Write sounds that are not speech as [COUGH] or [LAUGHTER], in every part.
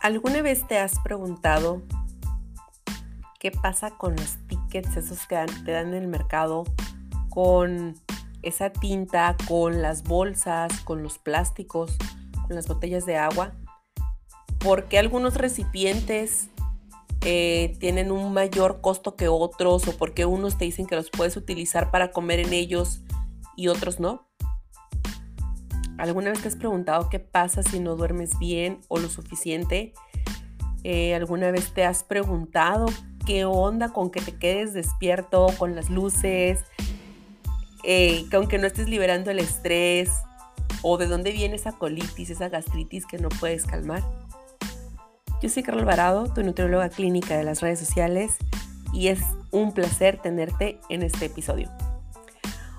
¿Alguna vez te has preguntado qué pasa con los tickets, esos que te dan en el mercado, con esa tinta, con las bolsas, con los plásticos, con las botellas de agua? ¿Por qué algunos recipientes eh, tienen un mayor costo que otros? ¿O por qué unos te dicen que los puedes utilizar para comer en ellos y otros no? ¿Alguna vez te has preguntado qué pasa si no duermes bien o lo suficiente? Eh, ¿Alguna vez te has preguntado qué onda con que te quedes despierto con las luces? Eh, que aunque no estés liberando el estrés o de dónde viene esa colitis, esa gastritis que no puedes calmar. Yo soy Carol Alvarado, tu nutrióloga clínica de las redes sociales y es un placer tenerte en este episodio.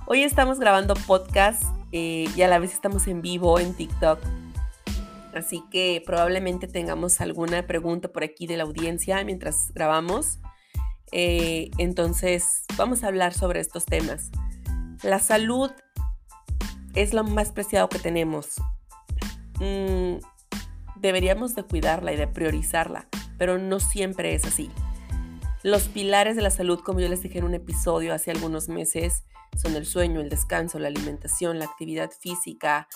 Hoy estamos grabando podcast eh, y a la vez estamos en vivo en TikTok. Así que probablemente tengamos alguna pregunta por aquí de la audiencia mientras grabamos. Eh, entonces, vamos a hablar sobre estos temas. La salud es lo más preciado que tenemos. Mm, deberíamos de cuidarla y de priorizarla, pero no siempre es así. Los pilares de la salud, como yo les dije en un episodio hace algunos meses, son el sueño, el descanso, la alimentación, la actividad física,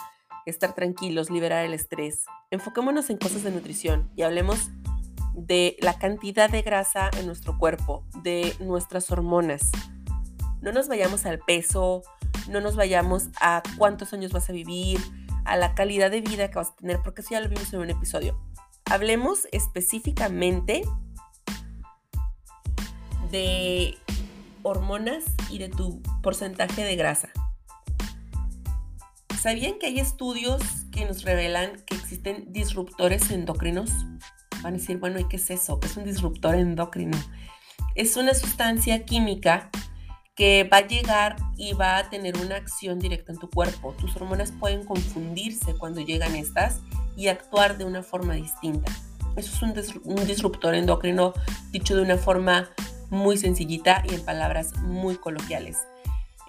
estar tranquilos, liberar el estrés. Enfoquémonos en cosas de nutrición y hablemos de la cantidad de grasa en nuestro cuerpo, de nuestras hormonas. No nos vayamos al peso, no nos vayamos a cuántos años vas a vivir, a la calidad de vida que vas a tener, porque eso ya lo vimos en un episodio. Hablemos específicamente de hormonas y de tu porcentaje de grasa. ¿Sabían que hay estudios que nos revelan que existen disruptores endocrinos? Van a decir, bueno, ¿y qué es eso? ¿Qué es un disruptor endocrino? Es una sustancia química que va a llegar y va a tener una acción directa en tu cuerpo. Tus hormonas pueden confundirse cuando llegan estas y actuar de una forma distinta. Eso es un, disruptor endocrino dicho de una forma muy sencillita y en palabras muy coloquiales.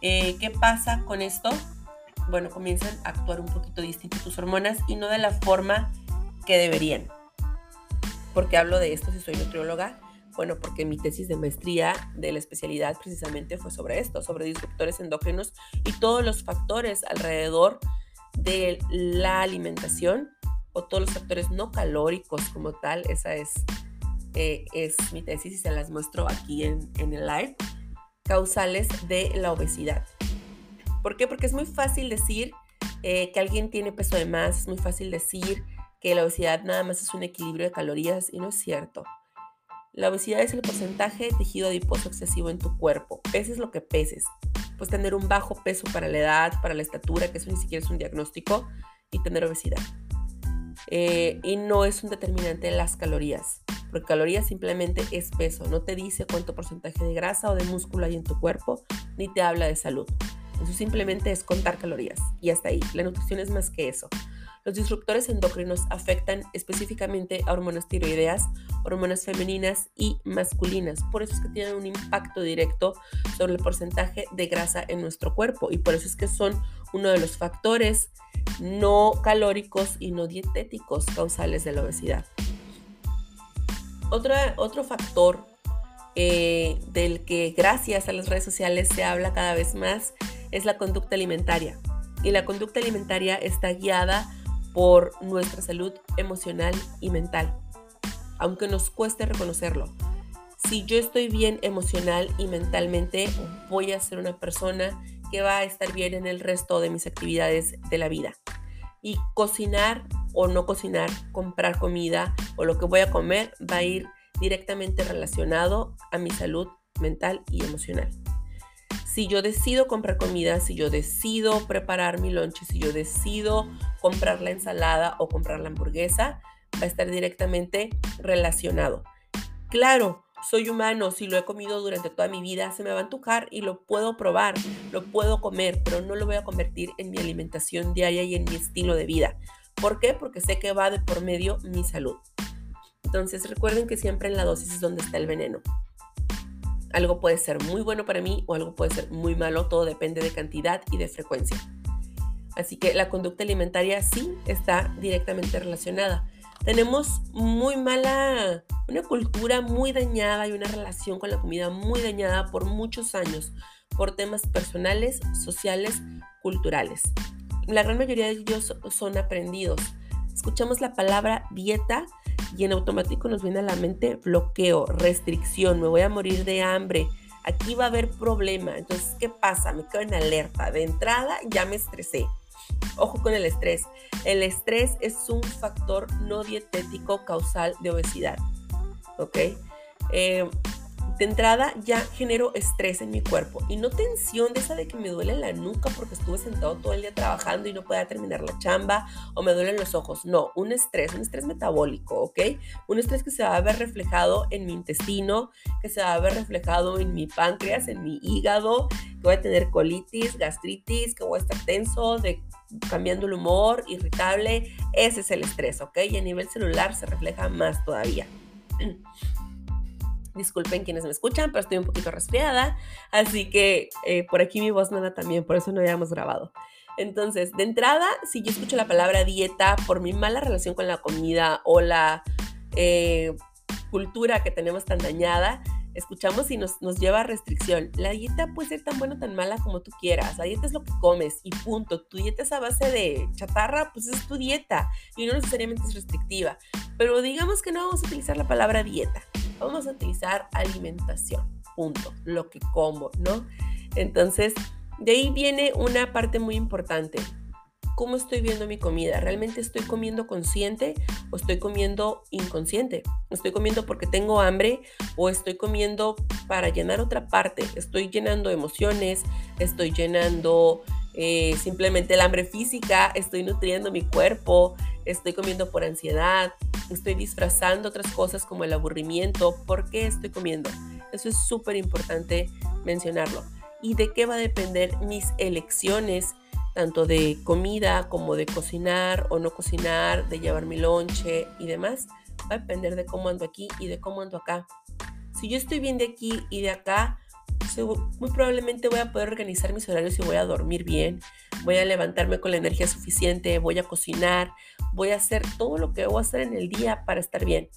Eh, ¿Qué pasa con esto? Bueno, comienzan a actuar un poquito distinto tus hormonas y no de la forma que deberían. ¿Por qué hablo de esto si soy nutrióloga? Bueno, porque mi tesis de maestría de la especialidad precisamente fue sobre esto, sobre disruptores endócrinos y todos los factores alrededor de la alimentación o todos los factores no calóricos como tal. Esa es eh, es mi tesis y se las muestro aquí en, el live, causales de la obesidad. ¿Por qué? Porque es muy fácil decir eh, que alguien tiene peso de más, es muy fácil decir que la obesidad nada más es un equilibrio de calorías y no es cierto. La obesidad es el porcentaje de tejido adiposo excesivo en tu cuerpo. Peses lo que peses. Pues tener un bajo peso para la edad, para la estatura, que eso ni siquiera es un diagnóstico, y tener obesidad. Eh, y no es un determinante de las calorías porque calorías simplemente es peso, no te dice cuánto porcentaje de grasa o de músculo hay en tu cuerpo, ni te habla de salud. Eso simplemente es contar calorías y hasta ahí. La nutrición es más que eso. Los disruptores endocrinos afectan específicamente a hormonas tiroideas, hormonas femeninas y masculinas. Por eso es que tienen un impacto directo sobre el porcentaje de grasa en nuestro cuerpo y por eso es que son uno de los factores no calóricos y no dietéticos causales de la obesidad otro factor eh, del que gracias a las redes sociales se habla cada vez más es la conducta alimentaria. Y la conducta alimentaria está guiada por nuestra salud emocional y mental, aunque nos cueste reconocerlo. Si yo estoy bien emocional y mentalmente, voy a ser una persona que va a estar bien en el resto de mis actividades de la vida. Y cocinar o no cocinar, comprar comida o lo que voy a comer va a ir directamente relacionado a mi salud mental y emocional. Si yo decido comprar comida, si yo decido preparar mi lonche, si yo decido comprar la ensalada o comprar la hamburguesa, va a estar directamente relacionado. Claro, soy humano, si lo he comido durante toda mi vida, se me va a antojar y lo puedo probar, lo puedo comer, pero no lo voy a convertir en mi alimentación diaria y en mi estilo de vida. ¿Por qué? Porque sé que va de por medio mi salud. Entonces recuerden que siempre en la dosis es donde está el veneno. Algo puede ser muy bueno para mí o algo puede ser muy malo, todo depende de cantidad y de frecuencia. Así que la conducta alimentaria sí está directamente relacionada. Tenemos muy mala, una cultura muy dañada y una relación con la comida muy dañada por muchos años, por temas personales, sociales, culturales. La gran mayoría de ellos son aprendidos. Escuchamos la palabra dieta y en automático nos viene a la mente bloqueo, restricción, me voy a morir de hambre, aquí va a haber problema. Entonces, ¿qué pasa? Me quedo en alerta. De entrada ya me estresé. Ojo con el estrés. El estrés es un factor no dietético causal de obesidad. ¿Ok? Eh, de entrada ya genero estrés en mi cuerpo y no tensión de esa de que me duele la nuca porque estuve sentado todo el día trabajando y no pueda terminar la chamba o me duelen los ojos. No, un estrés, un estrés metabólico, ¿ok? Un estrés que se va a ver reflejado en mi intestino, que se va a ver reflejado en mi páncreas, en mi hígado, voy a tener colitis, gastritis, que voy a estar tenso, de cambiando el humor, irritable. Ese es el estrés, ¿ok? Y a nivel celular se refleja más todavía. [CLEARS THROAT] Disculpen quienes me escuchan, pero estoy un poquito resfriada, así que eh, por aquí mi voz no da también, por eso no habíamos grabado. Entonces, de entrada, si yo escucho la palabra dieta por mi mala relación con la comida o la eh, cultura que tenemos tan dañada, escuchamos y nos, nos, lleva a restricción. La dieta puede ser tan buena o tan mala como tú quieras. La dieta es lo que comes y punto. Tu dieta es a base de chatarra, pues es tu dieta y no necesariamente es restrictiva. Pero digamos que no vamos a utilizar la palabra dieta vamos a utilizar alimentación, punto, lo que como, ¿no? Entonces, de ahí viene una parte muy importante. ¿Cómo estoy viendo mi comida? ¿Realmente estoy comiendo consciente o estoy comiendo inconsciente? ¿Estoy comiendo porque tengo hambre o estoy comiendo para llenar otra parte? Estoy llenando emociones, estoy llenando eh, simplemente el hambre física, estoy nutriendo mi cuerpo, estoy comiendo por ansiedad, estoy disfrazando otras cosas como el aburrimiento. ¿Por qué estoy comiendo? Eso es súper importante mencionarlo. ¿Y de qué va a depender mis elecciones, tanto de comida como de cocinar o no cocinar, de llevar mi lonche y demás? Va a depender de cómo ando aquí y de cómo ando acá. Si yo estoy bien de aquí y de acá, muy probablemente voy a poder organizar mis horarios y voy a dormir bien, voy a levantarme con la energía suficiente, voy a cocinar, voy a hacer todo lo que debo hacer en el día para estar bien.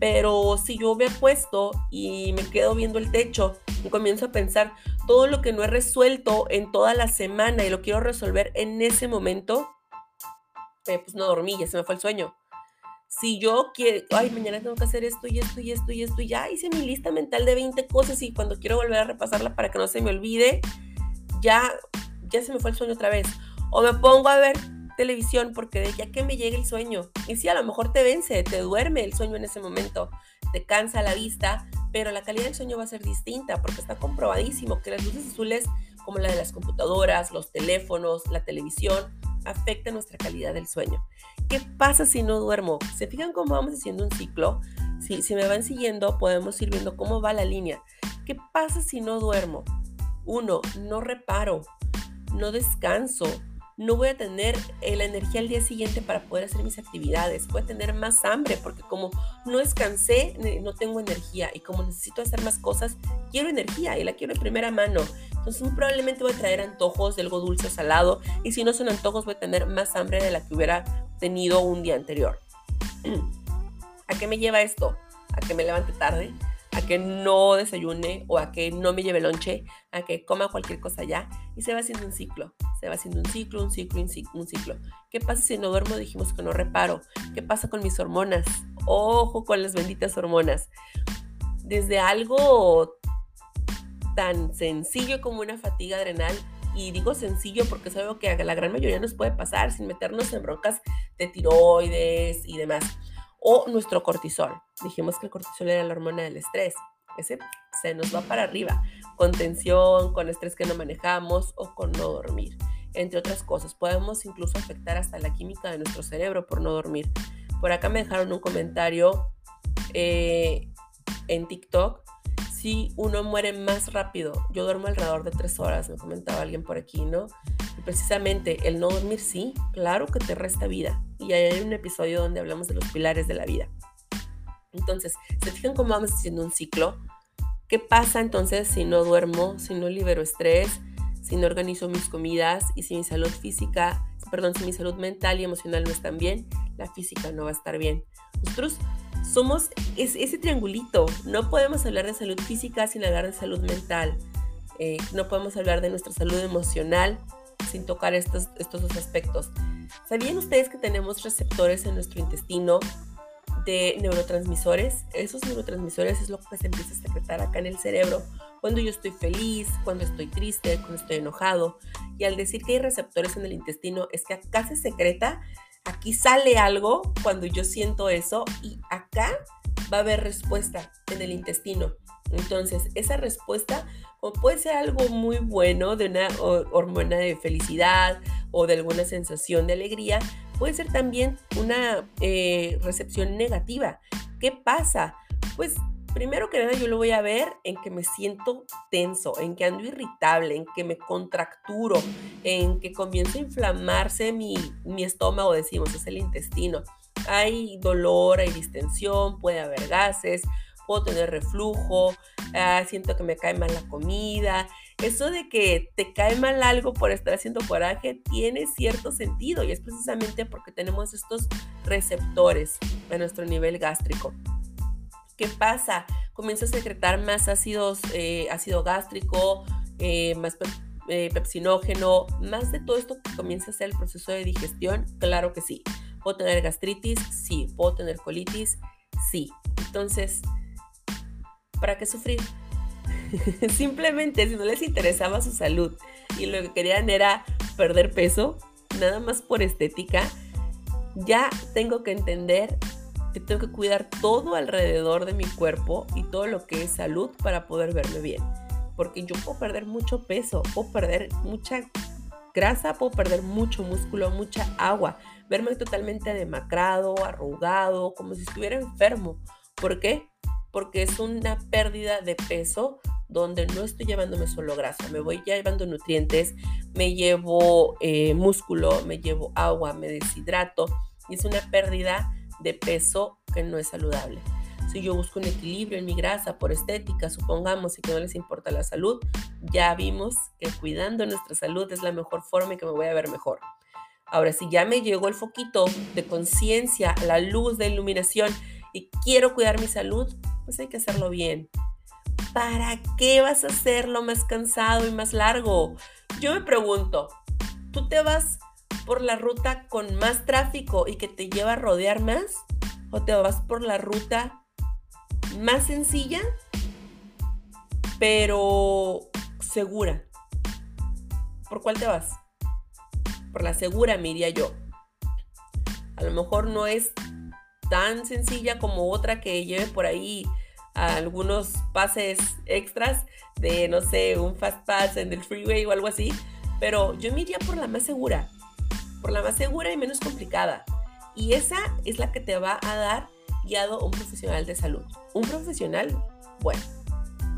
Pero si yo me puesto y me quedo viendo el techo comienzo a pensar todo lo que no he resuelto en toda la semana y lo quiero resolver en ese momento, eh, pues no dormí, ya se me fue el sueño si yo quiero, ay, mañana tengo que hacer esto y esto y esto y esto, y ya hice mi lista mental de 20 cosas y cuando quiero volver a repasarla para que no se me olvide, ya, ya se me fue el sueño otra vez. O me pongo a ver televisión porque de ya que me llegue el sueño. Y sí, a lo mejor te vence, te duerme el sueño en ese momento, te cansa la vista, pero la calidad del sueño va a ser distinta porque está comprobadísimo que las luces azules, como la de las computadoras, los teléfonos, la televisión, afecta nuestra calidad del sueño. ¿Qué pasa si no duermo? ¿Se fijan cómo vamos haciendo un ciclo? Si, si me van siguiendo, podemos ir viendo cómo va la línea. ¿Qué pasa si no duermo? Uno, no reparo, no descanso, no voy a tener eh, la energía al día siguiente para poder hacer mis actividades, voy a tener más hambre porque como no descansé, no tengo energía y como necesito hacer más cosas, quiero energía y la quiero de primera mano. Entonces muy probablemente voy a traer antojos de algo dulce o salado y si no son antojos voy a tener más hambre de la que hubiera tenido un día anterior. [CLEARS THROAT] ¿A qué me lleva esto? A que me levante tarde, que no desayune o a que no me lleve lonche, a que coma cualquier cosa ya y se va haciendo un ciclo, se va haciendo un ciclo, un ciclo, un ciclo. ¿Qué pasa si no duermo? Dijimos que no reparo. ¿Qué pasa con mis hormonas? Ojo con las benditas hormonas. Desde algo tan sencillo como una fatiga adrenal y digo sencillo porque es algo que a la gran mayoría nos puede pasar sin meternos en broncas de tiroides y demás o nuestro cortisol. Dijimos que el cortisol era la hormona del estrés. Ese se nos va para arriba, con tensión, con estrés que no manejamos o con no dormir, entre otras cosas. Podemos incluso afectar hasta la química de nuestro cerebro por no dormir. Por acá me dejaron un comentario eh, en TikTok. Si uno muere más rápido, yo duermo alrededor de tres horas, me comentaba alguien por aquí, ¿no? precisamente el no dormir, sí, claro que te resta vida. Y hay un episodio donde hablamos de los pilares de la vida. Entonces, ¿se fijan cómo vamos haciendo un ciclo? ¿Qué pasa entonces si no duermo, si no libero estrés, si no organizo mis comidas y si mi salud física, perdón, si mi salud mental y emocional no están bien, la física no va a estar bien. Nosotros somos ese triangulito. No podemos hablar de salud física sin hablar de salud mental. Eh, no podemos hablar de nuestra salud emocional sin tocar estos, estos dos aspectos. ¿Sabían ustedes que tenemos receptores en nuestro intestino de neurotransmisores? Esos neurotransmisores es lo que se empieza a secretar acá en el cerebro cuando yo estoy feliz, cuando estoy triste, cuando estoy enojado. Y al decir que hay receptores en el intestino, es que acá se secreta, aquí sale algo cuando yo siento eso y acá va a haber respuesta en el intestino. Entonces, esa respuesta puede ser algo muy bueno de una hormona de felicidad o de alguna sensación de alegría, puede ser también una eh, recepción negativa. ¿Qué pasa? Pues primero que nada yo lo voy a ver en que me siento tenso, en que ando irritable, en que me contracturo, en que comienza a inflamarse mi, mi estómago, decimos, es el intestino. Hay dolor, hay distensión, puede haber gases, puedo tener reflujo, ah, siento que me cae mal la comida. Eso de que te cae mal algo por estar haciendo coraje tiene cierto sentido y es precisamente porque tenemos estos receptores a nuestro nivel gástrico. ¿Qué pasa? Comienza a secretar más ácidos, eh, ácido gástrico, eh, más eh, pepsinógeno, más de todo esto que comienza a ser el proceso de digestión, claro que sí. ¿Puedo tener gastritis? Sí. ¿Puedo tener colitis? Sí. Entonces, ¿para qué sufrir? [LAUGHS] Simplemente si no les interesaba su salud y lo que querían era perder peso, nada más por estética, ya tengo que entender que tengo que cuidar todo alrededor de mi cuerpo y todo lo que es salud para poder verme bien. Porque yo puedo perder mucho peso, puedo perder mucha grasa, puedo perder mucho músculo, mucha agua, verme totalmente demacrado, arrugado, como si estuviera enfermo. ¿Por qué? Porque es una pérdida de peso donde no estoy llevándome solo grasa, me voy llevando nutrientes, me llevo eh, músculo, me llevo agua, me deshidrato y es una pérdida de peso que no es saludable. Si yo busco un equilibrio en mi grasa por estética, supongamos, y que no les importa la salud, ya vimos que cuidando nuestra salud es la mejor forma y que me voy a ver mejor. Ahora, si ya me llegó el foquito de conciencia, la luz de iluminación y quiero cuidar mi salud, pues hay que hacerlo bien. ¿Para qué vas a hacerlo más cansado y más largo? Yo me pregunto, ¿tú te vas por la ruta con más tráfico y que te lleva a rodear más? ¿O te vas por la ruta más sencilla, pero segura? ¿Por cuál te vas? Por la segura, me iría yo. A lo mejor no es tan sencilla como otra que lleve por ahí algunos pases extras de, no sé, un fast pass en el freeway o algo así. Pero yo me iría por la más segura, por la más segura y menos complicada. Y esa es la que te va a dar guiado un profesional de salud. Un profesional, bueno,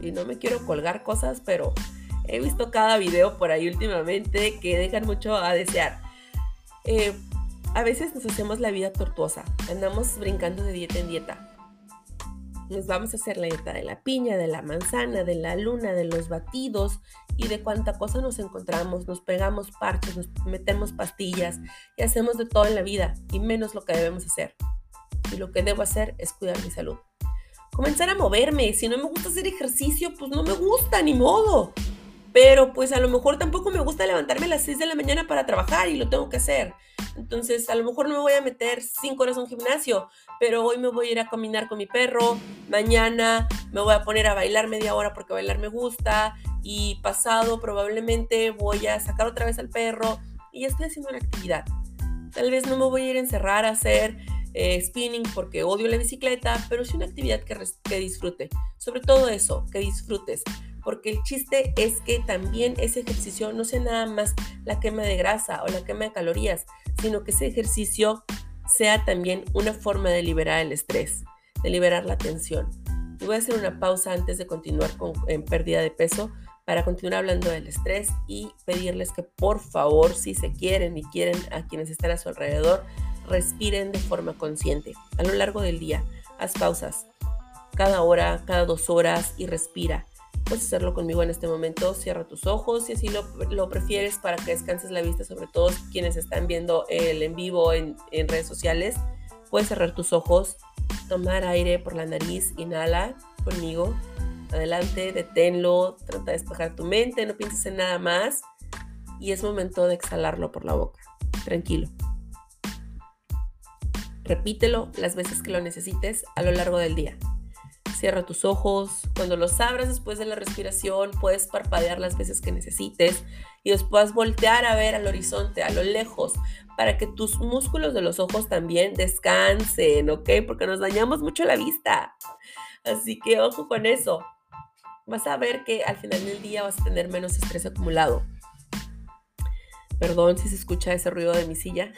y no me quiero colgar cosas, pero he visto cada video por ahí últimamente que dejan mucho a desear. Eh, a veces nos hacemos la vida tortuosa, andamos brincando de dieta en dieta. Nos vamos a hacer la dieta de la piña, de la manzana, de la luna, de los batidos y de cuánta cosa nos encontramos. Nos pegamos parches, nos metemos pastillas y hacemos de todo en la vida y menos lo que debemos hacer. Y lo que debo hacer es cuidar mi salud. Comenzar a moverme. Si no me gusta hacer ejercicio, pues no me gusta, ni modo. Pero pues a lo mejor tampoco me gusta levantarme a las 6 de la mañana para trabajar y lo tengo que hacer. Entonces, a lo mejor no me voy a meter cinco horas a un gimnasio, pero hoy me voy a ir a caminar con mi perro, mañana me voy a poner a bailar media hora porque bailar me gusta y pasado probablemente voy a sacar otra vez al perro y ya estoy haciendo una actividad. Tal vez no me voy a ir a encerrar a hacer eh, spinning porque odio la bicicleta, pero sí una actividad que, que disfrute. Sobre todo eso, que disfrutes porque el chiste es que también ese ejercicio no sea nada más la quema de grasa o la quema de calorías, sino que ese ejercicio sea también una forma de liberar el estrés, de liberar la tensión. Y voy a hacer una pausa antes de continuar con, en pérdida de peso para continuar hablando del estrés y pedirles que por favor, si se quieren y quieren a quienes están a su alrededor, respiren de forma consciente. A lo largo del día, haz pausas, cada hora, cada dos horas y respira puedes hacerlo conmigo en este momento. Cierra tus ojos si así lo, prefieres para que descanses la vista, sobre todo quienes están viendo el en vivo en, en redes sociales. Puedes cerrar tus ojos, tomar aire por la nariz, inhala conmigo. Adelante, deténlo, trata de despejar tu mente, no pienses en nada más. Y es momento de exhalarlo por la boca. Tranquilo. Repítelo las veces que lo necesites a lo largo del día. Cierra tus ojos. Cuando los abras después de la respiración, puedes parpadear las veces que necesites y después voltear a ver al horizonte, a lo lejos, para que tus músculos de los ojos también descansen, ¿ok? Porque nos dañamos mucho la vista. Así que ojo con eso. Vas a ver que al final del día vas a tener menos estrés acumulado. Perdón si se escucha ese ruido de mi silla.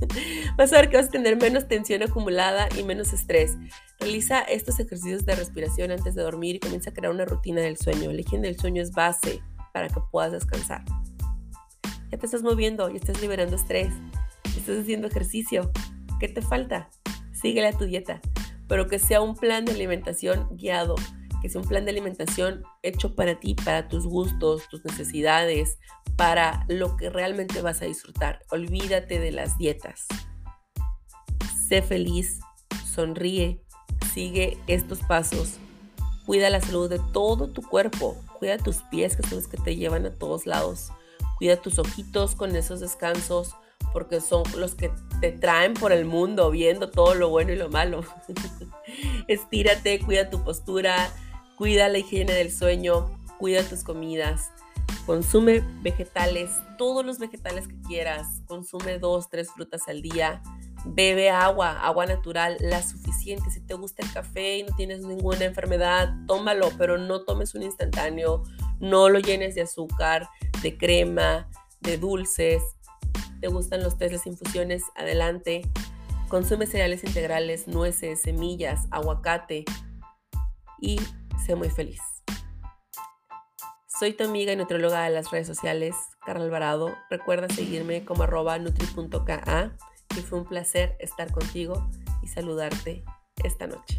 [LAUGHS] vas a ver que vas a tener menos tensión acumulada y menos estrés. Realiza estos ejercicios de respiración antes de dormir y comienza a crear una rutina del sueño. El higiene del sueño es base para que puedas descansar. Ya te estás moviendo, y estás liberando estrés, estás haciendo ejercicio. ¿Qué te falta? Síguele a tu dieta, pero que sea un plan de alimentación guiado que sea un plan de alimentación hecho para ti, para tus gustos, tus necesidades, para lo que realmente vas a disfrutar. Olvídate de las dietas. Sé feliz, sonríe, sigue estos pasos. Cuida la salud de todo tu cuerpo. Cuida tus pies, que son los que te llevan a todos lados. Cuida tus ojitos con esos descansos, porque son los que te traen por el mundo viendo todo lo bueno y lo malo. [LAUGHS] Estírate, cuida tu postura, Cuida la higiene del sueño, cuida tus comidas, consume vegetales, todos los vegetales que quieras, consume dos, tres frutas al día, bebe agua, agua natural, la suficiente. Si te gusta el café y no tienes ninguna enfermedad, tómalo, pero no tomes un instantáneo, no lo llenes de azúcar, de crema, de dulces. ¿Te gustan los tés, las infusiones? Adelante. Consume cereales integrales, nueces, semillas, aguacate y sé muy feliz. Soy tu amiga y nutrióloga de las redes sociales, Carla Alvarado. Recuerda seguirme como arroba nutri.ka y fue un placer estar contigo y saludarte esta noche.